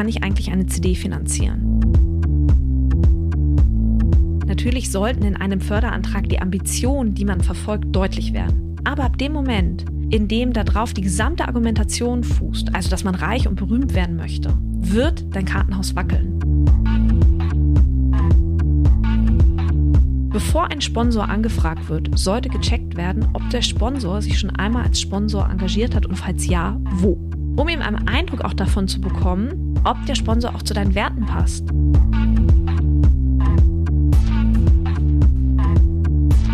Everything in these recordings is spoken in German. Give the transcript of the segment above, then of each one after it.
kann ich eigentlich eine CD finanzieren? Natürlich sollten in einem Förderantrag die Ambitionen, die man verfolgt, deutlich werden. Aber ab dem Moment, in dem darauf die gesamte Argumentation fußt, also dass man reich und berühmt werden möchte, wird dein Kartenhaus wackeln. Bevor ein Sponsor angefragt wird, sollte gecheckt werden, ob der Sponsor sich schon einmal als Sponsor engagiert hat und falls ja, wo. Um ihm einen Eindruck auch davon zu bekommen, ob der Sponsor auch zu deinen Werten passt.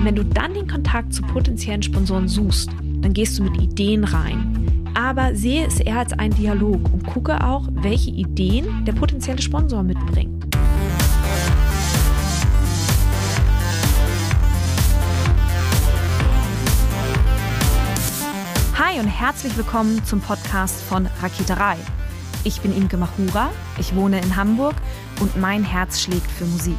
Wenn du dann den Kontakt zu potenziellen Sponsoren suchst, dann gehst du mit Ideen rein. Aber sehe es eher als einen Dialog und gucke auch, welche Ideen der potenzielle Sponsor mitbringt. Hi und herzlich willkommen zum Podcast von Raketerei. Ich bin Imke Machura, ich wohne in Hamburg und mein Herz schlägt für Musik.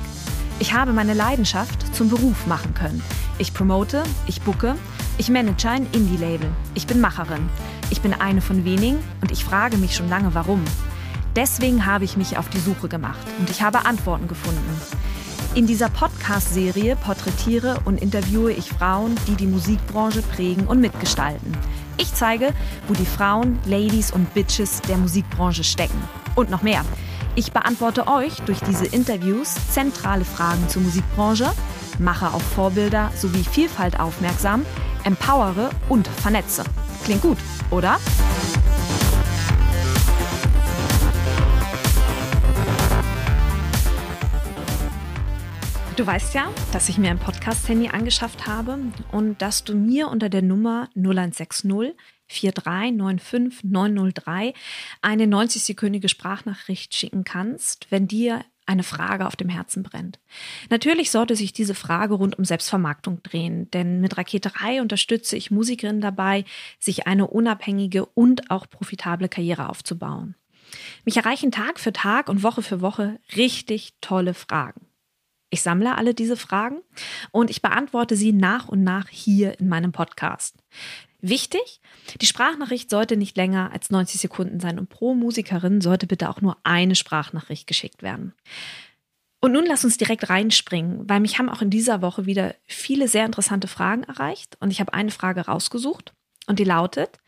Ich habe meine Leidenschaft zum Beruf machen können. Ich promote, ich bucke, ich manage ein Indie-Label. Ich bin Macherin. Ich bin eine von wenigen und ich frage mich schon lange, warum. Deswegen habe ich mich auf die Suche gemacht und ich habe Antworten gefunden. In dieser Podcast-Serie porträtiere und interviewe ich Frauen, die die Musikbranche prägen und mitgestalten. Ich zeige, wo die Frauen, Ladies und Bitches der Musikbranche stecken. Und noch mehr. Ich beantworte euch durch diese Interviews zentrale Fragen zur Musikbranche, mache auf Vorbilder sowie Vielfalt aufmerksam, empowere und vernetze. Klingt gut, oder? Du weißt ja, dass ich mir ein Podcast-Handy angeschafft habe und dass du mir unter der Nummer 0160 4395 903 eine 90-sekündige Sprachnachricht schicken kannst, wenn dir eine Frage auf dem Herzen brennt. Natürlich sollte sich diese Frage rund um Selbstvermarktung drehen, denn mit Raketerei unterstütze ich Musikerinnen dabei, sich eine unabhängige und auch profitable Karriere aufzubauen. Mich erreichen Tag für Tag und Woche für Woche richtig tolle Fragen. Ich sammle alle diese Fragen und ich beantworte sie nach und nach hier in meinem Podcast. Wichtig, die Sprachnachricht sollte nicht länger als 90 Sekunden sein und pro Musikerin sollte bitte auch nur eine Sprachnachricht geschickt werden. Und nun lass uns direkt reinspringen, weil mich haben auch in dieser Woche wieder viele sehr interessante Fragen erreicht und ich habe eine Frage rausgesucht und die lautet,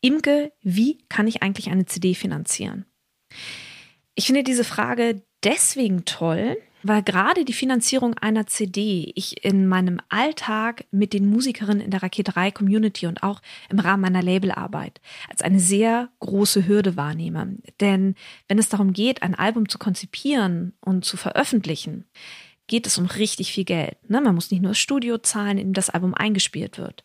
Imke, wie kann ich eigentlich eine CD finanzieren? Ich finde diese Frage deswegen toll, weil gerade die Finanzierung einer CD ich in meinem Alltag mit den Musikerinnen in der Raketerei Community und auch im Rahmen meiner Labelarbeit als eine sehr große Hürde wahrnehme. Denn wenn es darum geht, ein Album zu konzipieren und zu veröffentlichen, geht es um richtig viel Geld. Ne? Man muss nicht nur das Studio zahlen, in dem das Album eingespielt wird.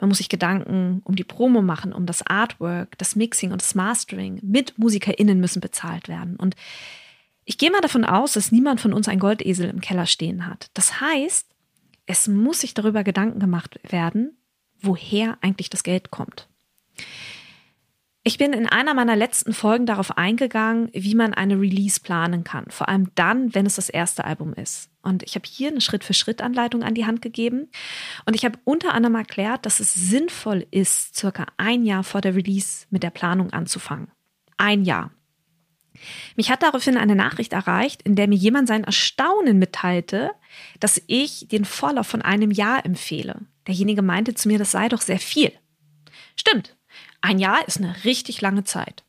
Man muss sich Gedanken um die Promo machen, um das Artwork, das Mixing und das Mastering. Mit MusikerInnen müssen bezahlt werden. Und ich gehe mal davon aus, dass niemand von uns ein Goldesel im Keller stehen hat. Das heißt, es muss sich darüber Gedanken gemacht werden, woher eigentlich das Geld kommt. Ich bin in einer meiner letzten Folgen darauf eingegangen, wie man eine Release planen kann, vor allem dann, wenn es das erste Album ist. Und ich habe hier eine Schritt-für-Schritt-Anleitung an die Hand gegeben. Und ich habe unter anderem erklärt, dass es sinnvoll ist, circa ein Jahr vor der Release mit der Planung anzufangen. Ein Jahr. Mich hat daraufhin eine Nachricht erreicht, in der mir jemand sein Erstaunen mitteilte, dass ich den Vorlauf von einem Jahr empfehle. Derjenige meinte zu mir, das sei doch sehr viel. Stimmt, ein Jahr ist eine richtig lange Zeit.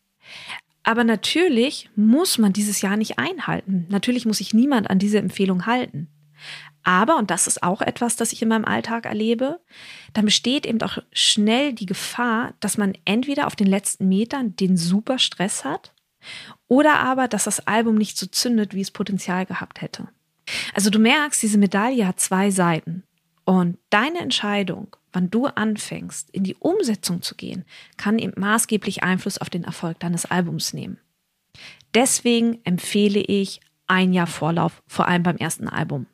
Aber natürlich muss man dieses Jahr nicht einhalten. Natürlich muss sich niemand an diese Empfehlung halten. Aber, und das ist auch etwas, das ich in meinem Alltag erlebe, dann besteht eben auch schnell die Gefahr, dass man entweder auf den letzten Metern den super Stress hat oder aber, dass das Album nicht so zündet, wie es Potenzial gehabt hätte. Also du merkst, diese Medaille hat zwei Seiten. Und deine Entscheidung, wann du anfängst, in die Umsetzung zu gehen, kann eben maßgeblich Einfluss auf den Erfolg deines Albums nehmen. Deswegen empfehle ich ein Jahr Vorlauf, vor allem beim ersten Album.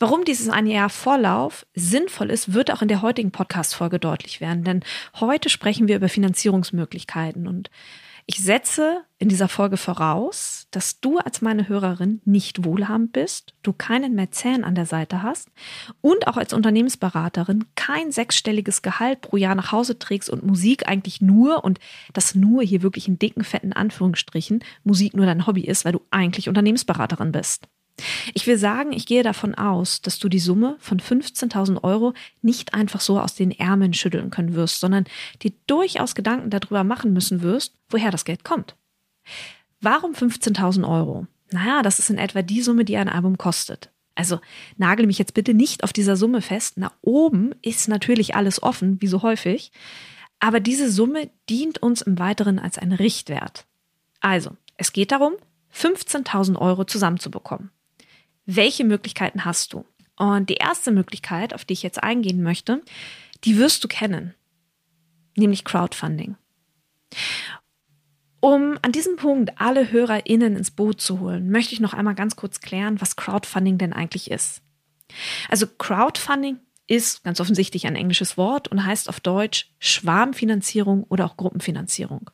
Warum dieses ein Jahr Vorlauf sinnvoll ist, wird auch in der heutigen Podcast-Folge deutlich werden, denn heute sprechen wir über Finanzierungsmöglichkeiten und Ich setze in dieser Folge voraus, dass du als meine Hörerin nicht wohlhabend bist, du keinen Mäzen an der Seite hast und auch als Unternehmensberaterin kein sechsstelliges Gehalt pro Jahr nach Hause trägst und Musik eigentlich nur und das nur hier wirklich in dicken, fetten Anführungsstrichen Musik nur dein Hobby ist, weil du eigentlich Unternehmensberaterin bist. Ich will sagen, ich gehe davon aus, dass du die Summe von 15.000 Euro nicht einfach so aus den Ärmeln schütteln können wirst, sondern dir durchaus Gedanken darüber machen müssen wirst, woher das Geld kommt. Warum 15.000 Euro? Naja, das ist in etwa die Summe, die ein Album kostet. Also nagel mich jetzt bitte nicht auf dieser Summe fest. Nach oben ist natürlich alles offen, wie so häufig. Aber diese Summe dient uns im Weiteren als ein Richtwert. Also, es geht darum, 15.000 Euro zusammenzubekommen. Welche Möglichkeiten hast du? Und die erste Möglichkeit, auf die ich jetzt eingehen möchte, die wirst du kennen, nämlich Crowdfunding. Um an diesem Punkt alle HörerInnen ins Boot zu holen, möchte ich noch einmal ganz kurz klären, was Crowdfunding denn eigentlich ist. Also Crowdfunding ist ganz offensichtlich ein englisches Wort und heißt auf Deutsch Schwarmfinanzierung oder auch Gruppenfinanzierung.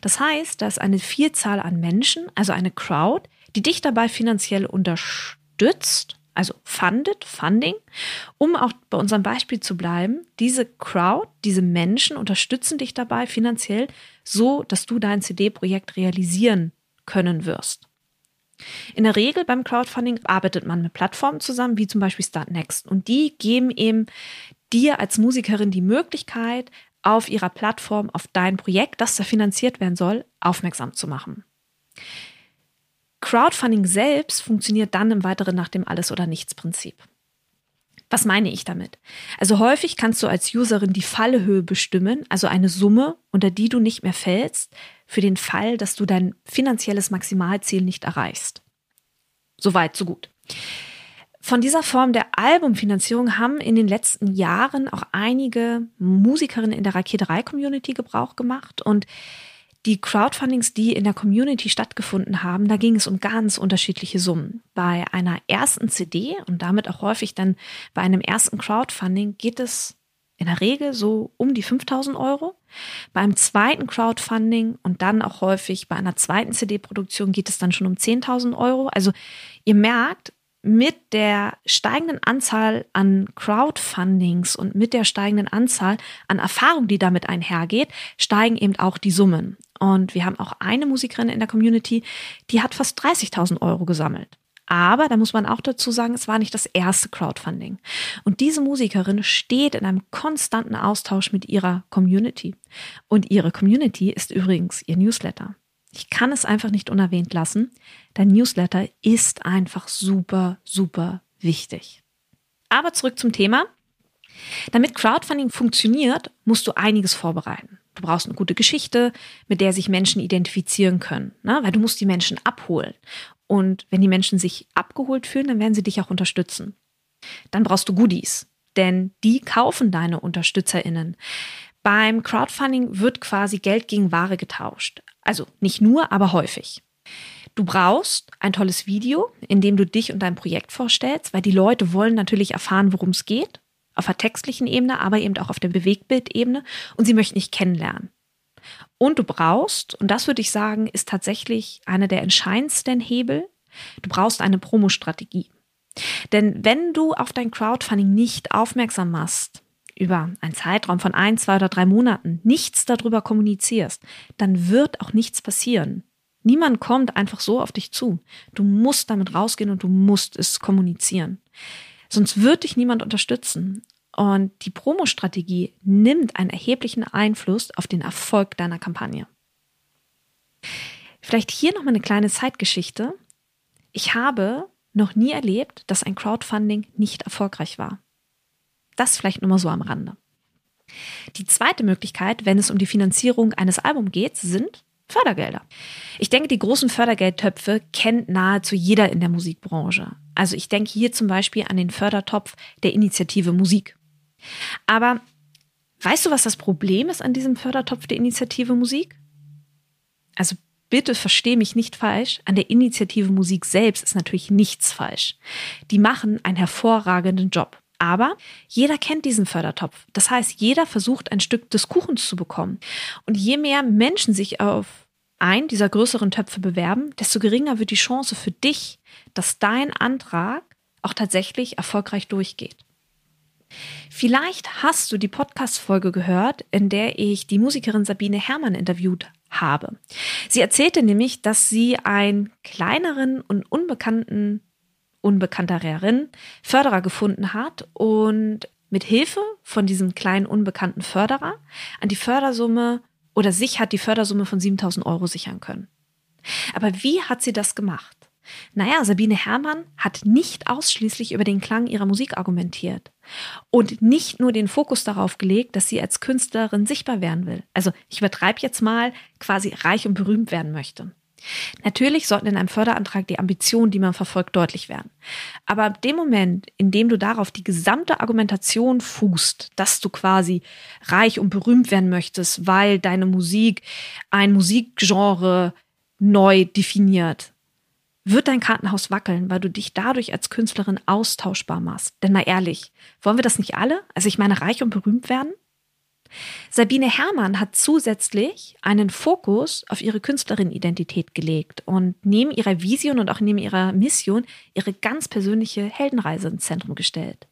Das heißt, dass eine Vielzahl an Menschen, also eine Crowd, die dich dabei finanziell unterstützt, unterstützt, also fundet, Funding, um auch bei unserem Beispiel zu bleiben. Diese Crowd, diese Menschen unterstützen dich dabei finanziell, so dass du dein CD-Projekt realisieren können wirst. In der Regel beim Crowdfunding arbeitet man mit Plattformen zusammen, wie zum Beispiel Startnext. Und die geben eben dir als Musikerin die Möglichkeit, auf ihrer Plattform auf dein Projekt, das da finanziert werden soll, aufmerksam zu machen. Crowdfunding selbst funktioniert dann im Weiteren nach dem Alles- oder Nichts-Prinzip. Was meine ich damit? Also häufig kannst du als Userin die Fallhöhe bestimmen, also eine Summe, unter die du nicht mehr fällst, für den Fall, dass du dein finanzielles Maximalziel nicht erreichst. Soweit, so gut. Von dieser Form der Albumfinanzierung haben in den letzten Jahren auch einige Musikerinnen in der Raketerei-Community Gebrauch gemacht und die Crowdfundings, die in der Community stattgefunden haben, da ging es um ganz unterschiedliche Summen. Bei einer ersten CD und damit auch häufig dann bei einem ersten Crowdfunding geht es in der Regel so um die 5000 Euro. Beim zweiten Crowdfunding und dann auch häufig bei einer zweiten CD-Produktion geht es dann schon um 10.000 Euro. Also ihr merkt, mit der steigenden Anzahl an Crowdfundings und mit der steigenden Anzahl an Erfahrung, die damit einhergeht, steigen eben auch die Summen. Und wir haben auch eine Musikerin in der Community, die hat fast 30.000 Euro gesammelt. Aber da muss man auch dazu sagen, es war nicht das erste Crowdfunding. Und diese Musikerin steht in einem konstanten Austausch mit ihrer Community. Und ihre Community ist übrigens ihr Newsletter. Ich kann es einfach nicht unerwähnt lassen. Dein Newsletter ist einfach super, super wichtig. Aber zurück zum Thema. Damit Crowdfunding funktioniert, musst du einiges vorbereiten. Du brauchst eine gute Geschichte, mit der sich Menschen identifizieren können, ne? weil du musst die Menschen abholen. Und wenn die Menschen sich abgeholt fühlen, dann werden sie dich auch unterstützen. Dann brauchst du Goodies, denn die kaufen deine UnterstützerInnen. Beim Crowdfunding wird quasi Geld gegen Ware getauscht. Also nicht nur, aber häufig. Du brauchst ein tolles Video, in dem du dich und dein Projekt vorstellst, weil die Leute wollen natürlich erfahren, worum es geht auf der textlichen Ebene, aber eben auch auf der Bewegtbildebene und sie möchten dich kennenlernen. Und du brauchst, und das würde ich sagen, ist tatsächlich einer der entscheidendsten Hebel, du brauchst eine Promo-Strategie. Denn wenn du auf dein Crowdfunding nicht aufmerksam machst, über einen Zeitraum von ein, zwei oder drei Monaten nichts darüber kommunizierst, dann wird auch nichts passieren. Niemand kommt einfach so auf dich zu. Du musst damit rausgehen und du musst es kommunizieren. Sonst wird dich niemand unterstützen. Und die Promo-Strategie nimmt einen erheblichen Einfluss auf den Erfolg deiner Kampagne. Vielleicht hier noch mal eine kleine Zeitgeschichte. Ich habe noch nie erlebt, dass ein Crowdfunding nicht erfolgreich war. Das vielleicht nur mal so am Rande. Die zweite Möglichkeit, wenn es um die Finanzierung eines Albums geht, sind Fördergelder. Ich denke, die großen Fördergeldtöpfe kennt nahezu jeder in der Musikbranche. Also ich denke hier zum Beispiel an den Fördertopf der Initiative Musik. Aber weißt du, was das Problem ist an diesem Fördertopf der Initiative Musik? Also bitte versteh mich nicht falsch. An der Initiative Musik selbst ist natürlich nichts falsch. Die machen einen hervorragenden Job. Aber jeder kennt diesen Fördertopf. Das heißt, jeder versucht ein Stück des Kuchens zu bekommen. Und je mehr Menschen sich auf ein dieser größeren Töpfe bewerben, desto geringer wird die Chance für dich, dass dein Antrag auch tatsächlich erfolgreich durchgeht. Vielleicht hast du die Podcast-Folge gehört, in der ich die Musikerin Sabine Herrmann interviewt habe. Sie erzählte nämlich, dass sie einen kleineren und unbekannten, unbekanntereren Förderer gefunden hat und mit Hilfe von diesem kleinen unbekannten Förderer an die Fördersumme oder sich hat die Fördersumme von 7000 Euro sichern können. Aber wie hat sie das gemacht? Naja, Sabine Herrmann hat nicht ausschließlich über den Klang ihrer Musik argumentiert und nicht nur den Fokus darauf gelegt, dass sie als Künstlerin sichtbar werden will. Also ich übertreibe jetzt mal, quasi reich und berühmt werden möchte. Natürlich sollten in einem Förderantrag die Ambitionen, die man verfolgt, deutlich werden. Aber ab dem Moment, in dem du darauf die gesamte Argumentation fußt, dass du quasi reich und berühmt werden möchtest, weil deine Musik ein Musikgenre neu definiert, wird dein Kartenhaus wackeln, weil du dich dadurch als Künstlerin austauschbar machst. Denn mal ehrlich, wollen wir das nicht alle? Also ich meine, reich und berühmt werden? Sabine Herrmann hat zusätzlich einen Fokus auf ihre Künstlerin-Identität gelegt und neben ihrer Vision und auch neben ihrer Mission ihre ganz persönliche Heldenreise ins Zentrum gestellt.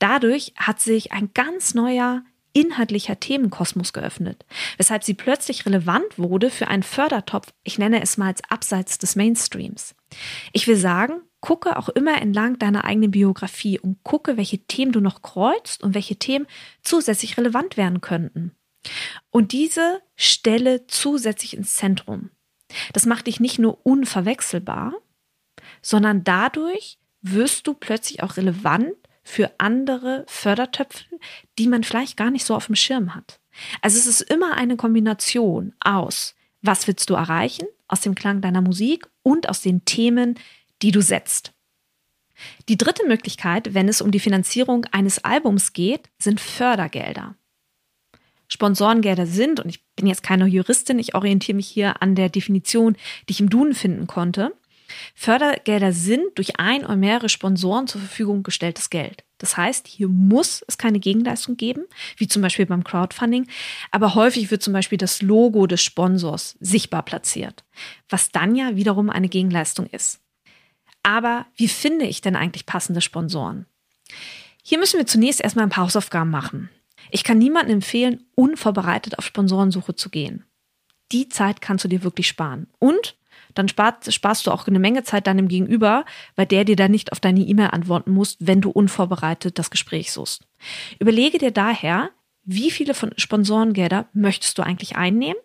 Dadurch hat sich ein ganz neuer inhaltlicher Themenkosmos geöffnet, weshalb sie plötzlich relevant wurde für einen Fördertopf, ich nenne es mal als abseits des Mainstreams. Ich will sagen, gucke auch immer entlang deiner eigenen Biografie und gucke, welche Themen du noch kreuzt und welche Themen zusätzlich relevant werden könnten. Und diese stelle zusätzlich ins Zentrum. Das macht dich nicht nur unverwechselbar, sondern dadurch wirst du plötzlich auch relevant für andere Fördertöpfe, die man vielleicht gar nicht so auf dem Schirm hat. Also es ist immer eine Kombination aus, was willst du erreichen, aus dem Klang deiner Musik und aus den Themen, die du setzt. Die dritte Möglichkeit, wenn es um die Finanzierung eines Albums geht, sind Fördergelder. Sponsorengelder sind, und ich bin jetzt keine Juristin, ich orientiere mich hier an der Definition, die ich im Duden finden konnte, Fördergelder sind durch ein oder mehrere Sponsoren zur Verfügung gestelltes Geld. Das heißt, hier muss es keine Gegenleistung geben, wie zum Beispiel beim Crowdfunding, aber häufig wird zum Beispiel das Logo des Sponsors sichtbar platziert, was dann ja wiederum eine Gegenleistung ist. Aber wie finde ich denn eigentlich passende Sponsoren? Hier müssen wir zunächst erstmal ein paar Hausaufgaben machen. Ich kann niemandem empfehlen, unvorbereitet auf Sponsorensuche zu gehen. Die Zeit kannst du dir wirklich sparen. Und dann spart, sparst du auch eine Menge Zeit deinem Gegenüber, weil der dir dann nicht auf deine E-Mail antworten muss, wenn du unvorbereitet das Gespräch suchst. Überlege dir daher, wie viele von Sponsorengelder möchtest du eigentlich einnehmen?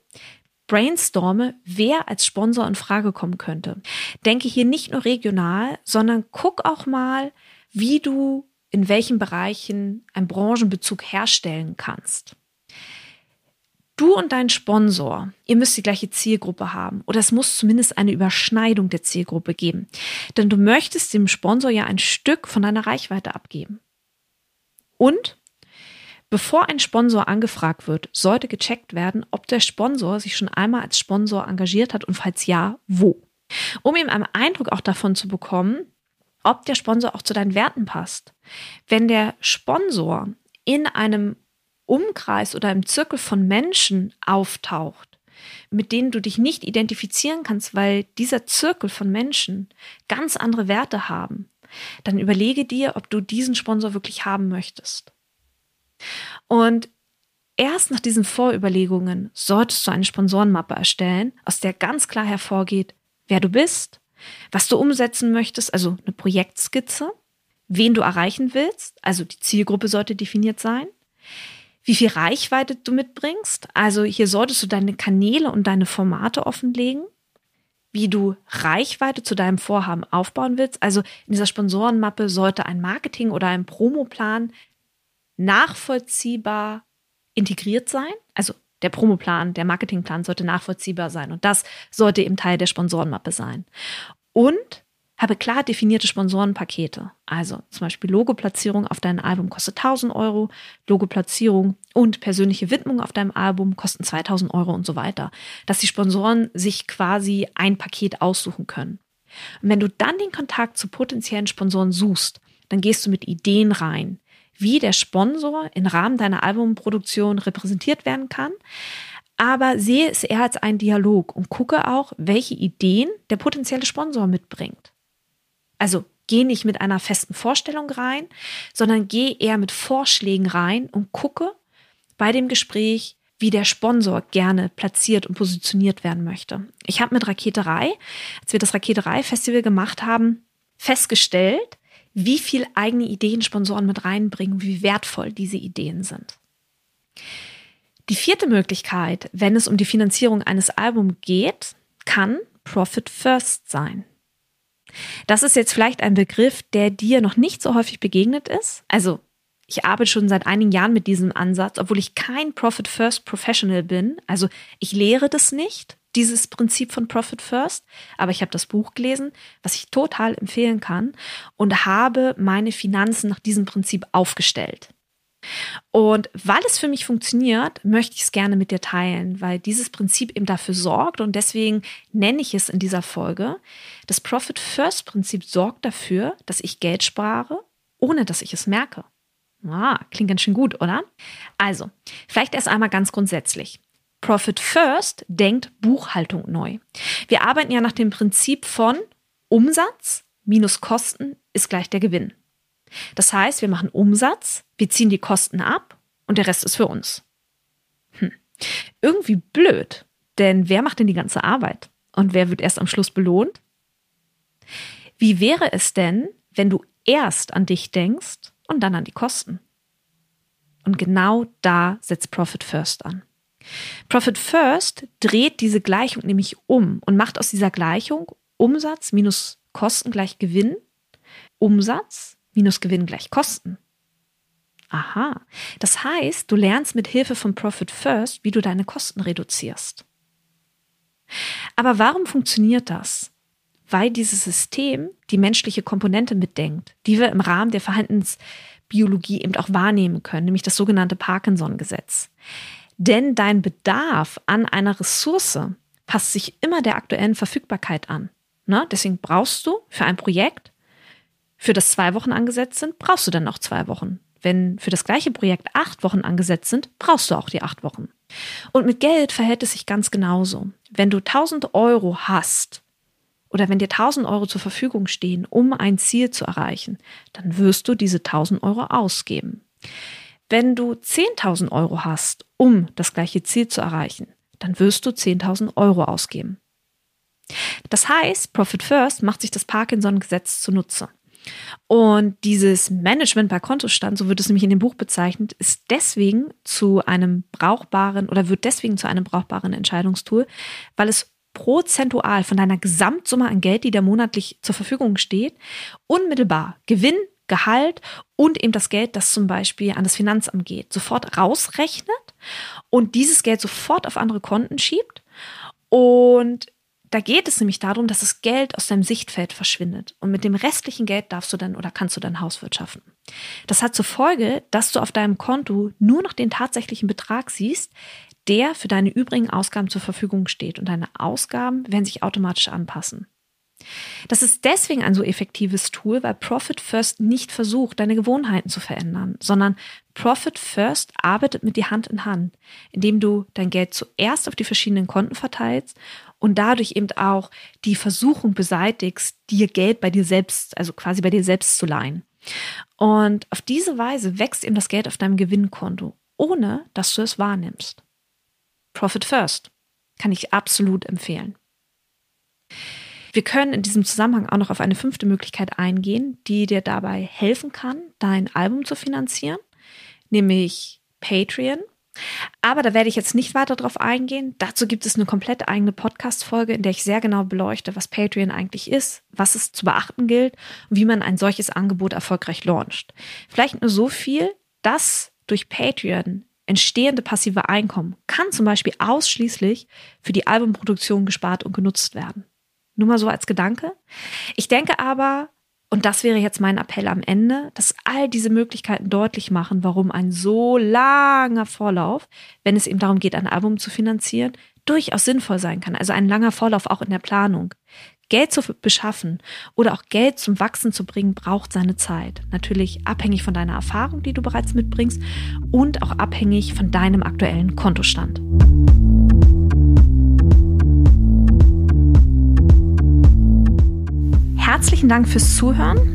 Brainstorme, wer als Sponsor in Frage kommen könnte. Denke hier nicht nur regional, sondern guck auch mal, wie du in welchen Bereichen einen Branchenbezug herstellen kannst. Du und dein Sponsor, ihr müsst die gleiche Zielgruppe haben oder es muss zumindest eine Überschneidung der Zielgruppe geben. Denn du möchtest dem Sponsor ja ein Stück von deiner Reichweite abgeben. Und bevor ein Sponsor angefragt wird, sollte gecheckt werden, ob der Sponsor sich schon einmal als Sponsor engagiert hat und falls ja, wo. Um ihm einen Eindruck auch davon zu bekommen, ob der Sponsor auch zu deinen Werten passt. Wenn der Sponsor in einem Umkreis oder im Zirkel von Menschen auftaucht, mit denen du dich nicht identifizieren kannst, weil dieser Zirkel von Menschen ganz andere Werte haben, dann überlege dir, ob du diesen Sponsor wirklich haben möchtest. Und erst nach diesen Vorüberlegungen solltest du eine Sponsorenmappe erstellen, aus der ganz klar hervorgeht, wer du bist, was du umsetzen möchtest, also eine Projektskizze, wen du erreichen willst, also die Zielgruppe sollte definiert sein, wie viel Reichweite du mitbringst. Also hier solltest du deine Kanäle und deine Formate offenlegen, wie du Reichweite zu deinem Vorhaben aufbauen willst. Also in dieser Sponsorenmappe sollte ein Marketing oder ein Promoplan nachvollziehbar integriert sein. Also der Promoplan, der Marketingplan sollte nachvollziehbar sein und das sollte eben Teil der Sponsorenmappe sein. Und habe klar definierte Sponsorenpakete. Also zum Beispiel Logoplatzierung auf deinem Album kostet 1000 Euro, Logoplatzierung und persönliche Widmung auf deinem Album kosten 2000 Euro und so weiter. Dass die Sponsoren sich quasi ein Paket aussuchen können. Und wenn du dann den Kontakt zu potenziellen Sponsoren suchst, dann gehst du mit Ideen rein, wie der Sponsor im Rahmen deiner Albumproduktion repräsentiert werden kann, aber sehe es eher als einen Dialog und gucke auch, welche Ideen der potenzielle Sponsor mitbringt. Also geh nicht mit einer festen Vorstellung rein, sondern geh eher mit Vorschlägen rein und gucke bei dem Gespräch, wie der Sponsor gerne platziert und positioniert werden möchte. Ich habe mit Raketerei, als wir das Raketerei-Festival gemacht haben, festgestellt, wie viel eigene Ideen Sponsoren mit reinbringen, wie wertvoll diese Ideen sind. Die vierte Möglichkeit, wenn es um die Finanzierung eines Albums geht, kann Profit First sein. Das ist jetzt vielleicht ein Begriff, der dir noch nicht so häufig begegnet ist. Also ich arbeite schon seit einigen Jahren mit diesem Ansatz, obwohl ich kein Profit First Professional bin. Also ich lehre das nicht, dieses Prinzip von Profit First, aber ich habe das Buch gelesen, was ich total empfehlen kann und habe meine Finanzen nach diesem Prinzip aufgestellt. Und weil es für mich funktioniert, möchte ich es gerne mit dir teilen, weil dieses Prinzip eben dafür sorgt und deswegen nenne ich es in dieser Folge. Das Profit First Prinzip sorgt dafür, dass ich Geld spare, ohne dass ich es merke. Ah, klingt ganz schön gut, oder? Also, vielleicht erst einmal ganz grundsätzlich. Profit First denkt Buchhaltung neu. Wir arbeiten ja nach dem Prinzip von Umsatz minus Kosten ist gleich der Gewinn. Das heißt, wir machen Umsatz, wir ziehen die Kosten ab und der Rest ist für uns. Hm. Irgendwie blöd, denn wer macht denn die ganze Arbeit? Und wer wird erst am Schluss belohnt? Wie wäre es denn, wenn du erst an dich denkst und dann an die Kosten? Und genau da setzt Profit First an. Profit First dreht diese Gleichung nämlich um und macht aus dieser Gleichung Umsatz minus Kosten gleich Gewinn, Umsatz minus Gewinn gleich Kosten. Aha. Das heißt, du lernst mit Hilfe von Profit First, wie du deine Kosten reduzierst. Aber warum funktioniert das? Weil dieses System die menschliche Komponente mitdenkt, die wir im Rahmen der Verhaltensbiologie eben auch wahrnehmen können, nämlich das sogenannte Parkinson-Gesetz. Denn dein Bedarf an einer Ressource passt sich immer der aktuellen Verfügbarkeit an. Ne? Deswegen brauchst du für ein Projekt für das zwei Wochen angesetzt sind, brauchst du dann noch zwei Wochen. Wenn für das gleiche Projekt acht Wochen angesetzt sind, brauchst du auch die acht Wochen. Und mit Geld verhält es sich ganz genauso. Wenn du 1000 Euro hast oder wenn dir 1000 Euro zur Verfügung stehen, um ein Ziel zu erreichen, dann wirst du diese 1000 Euro ausgeben. Wenn du 10.000 Euro hast, um das gleiche Ziel zu erreichen, dann wirst du 10.000 Euro ausgeben. Das heißt, Profit First macht sich das Parkinson-Gesetz zunutze. Und dieses Management bei Kontostand, so wird es nämlich in dem Buch bezeichnet, ist deswegen zu einem brauchbaren oder wird deswegen zu einem brauchbaren Entscheidungstool, weil es prozentual von deiner Gesamtsumme an Geld, die dir monatlich zur Verfügung steht, unmittelbar Gewinn, Gehalt und eben das Geld, das zum Beispiel an das Finanzamt geht, sofort rausrechnet und dieses Geld sofort auf andere Konten schiebt. Und da geht es nämlich darum, dass das Geld aus deinem Sichtfeld verschwindet. Und mit dem restlichen Geld darfst du dann oder kannst du dann Hauswirtschaften. Das hat zur Folge, dass du auf deinem Konto nur noch den tatsächlichen Betrag siehst, der für deine übrigen Ausgaben zur Verfügung steht. Und deine Ausgaben werden sich automatisch anpassen. Das ist deswegen ein so effektives Tool, weil Profit First nicht versucht, deine Gewohnheiten zu verändern, sondern Profit First arbeitet mit dir Hand in Hand, indem du dein Geld zuerst auf die verschiedenen Konten verteilst und dadurch eben auch die Versuchung beseitigst, dir Geld bei dir selbst, also quasi bei dir selbst zu leihen. Und auf diese Weise wächst eben das Geld auf deinem Gewinnkonto, ohne dass du es wahrnimmst. Profit First kann ich absolut empfehlen. Wir können in diesem Zusammenhang auch noch auf eine fünfte Möglichkeit eingehen, die dir dabei helfen kann, dein Album zu finanzieren, nämlich Patreon. Aber da werde ich jetzt nicht weiter drauf eingehen. Dazu gibt es eine komplett eigene Podcast-Folge, in der ich sehr genau beleuchte, was Patreon eigentlich ist, was es zu beachten gilt und wie man ein solches Angebot erfolgreich launcht. Vielleicht nur so viel, dass durch Patreon entstehende passive Einkommen kann zum Beispiel ausschließlich für die Albumproduktion gespart und genutzt werden. Nur mal so als Gedanke. Ich denke aber, und das wäre jetzt mein Appell am Ende, dass all diese Möglichkeiten deutlich machen, warum ein so langer Vorlauf, wenn es eben darum geht, ein Album zu finanzieren, durchaus sinnvoll sein kann. Also ein langer Vorlauf auch in der Planung. Geld zu beschaffen oder auch Geld zum Wachsen zu bringen, braucht seine Zeit. Natürlich abhängig von deiner Erfahrung, die du bereits mitbringst und auch abhängig von deinem aktuellen Kontostand. Herzlichen Dank fürs Zuhören.